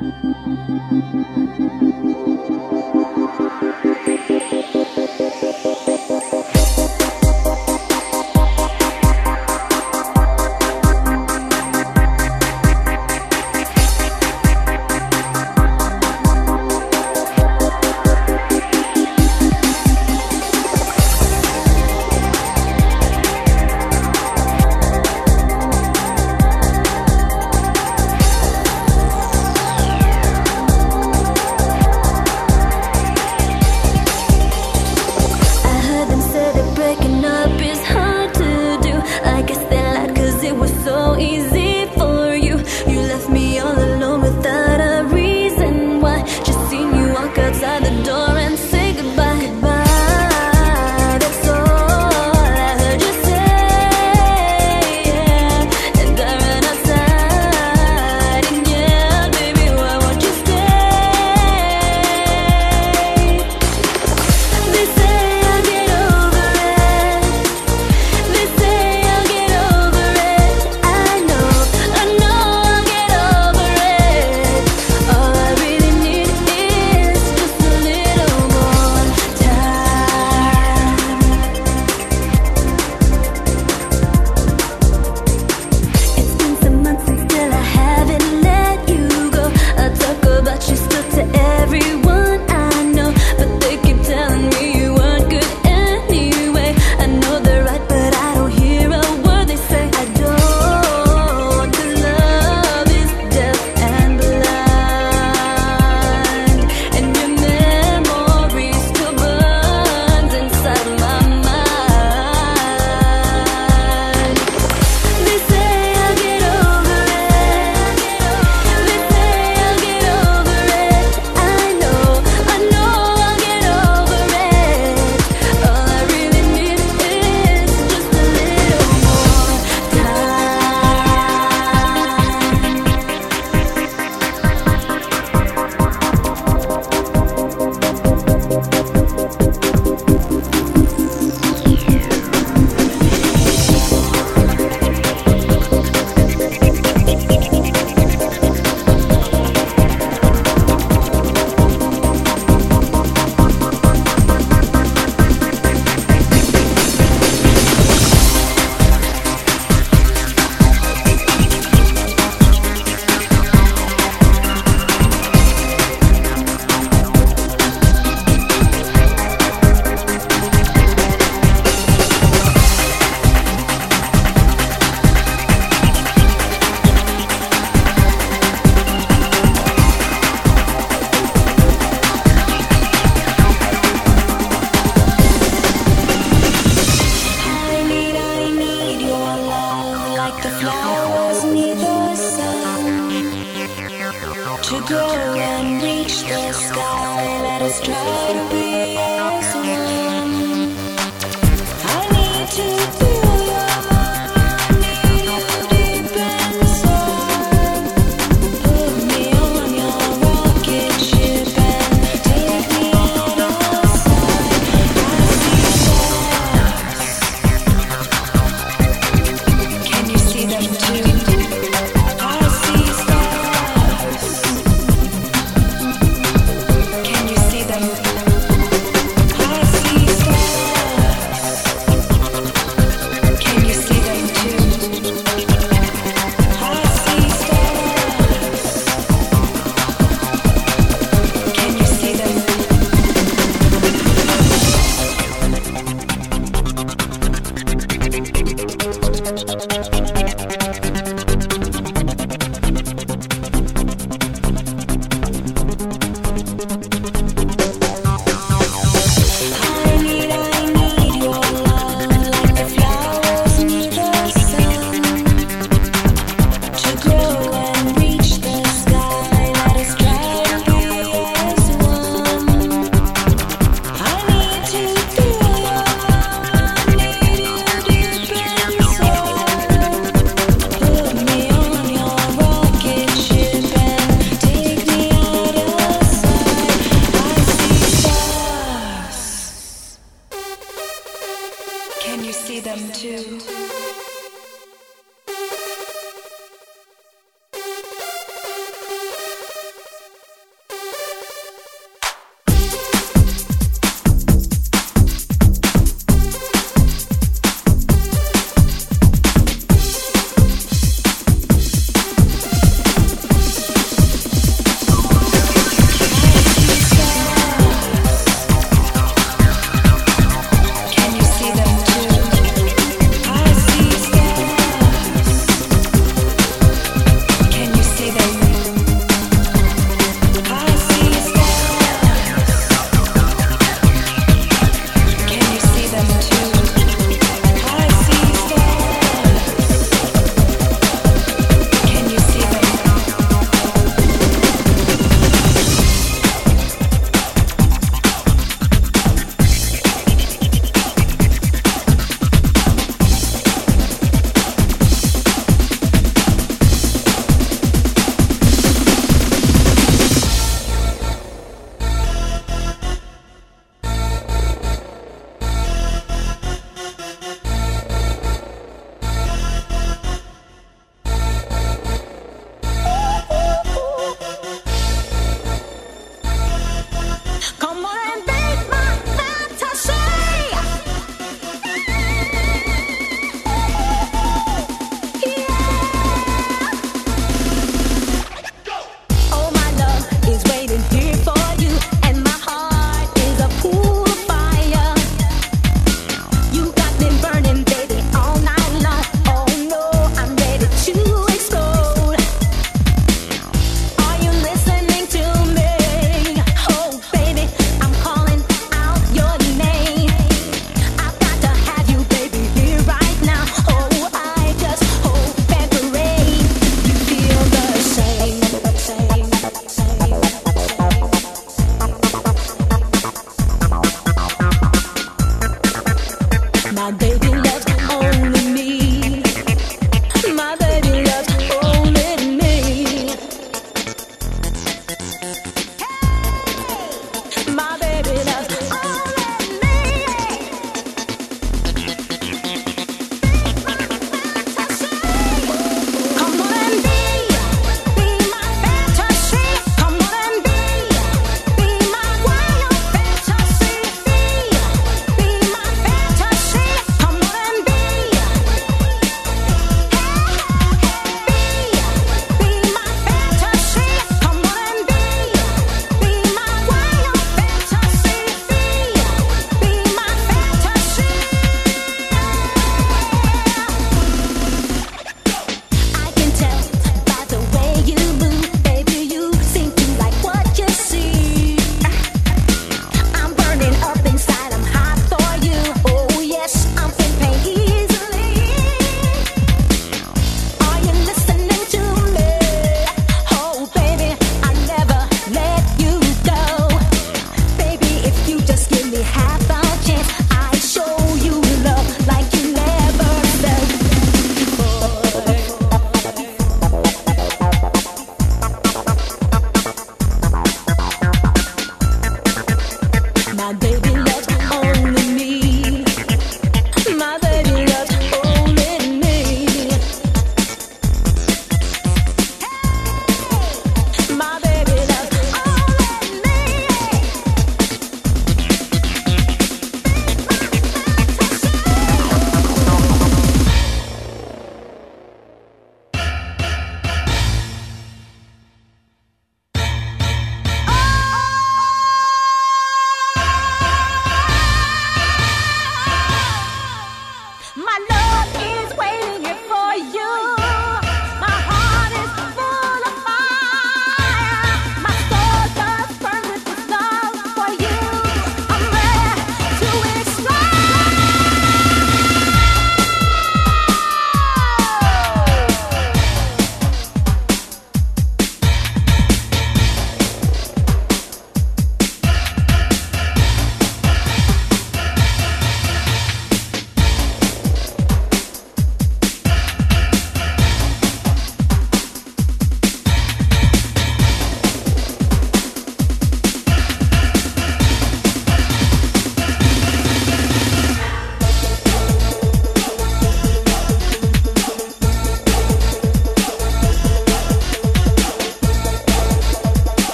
Thank you.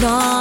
no.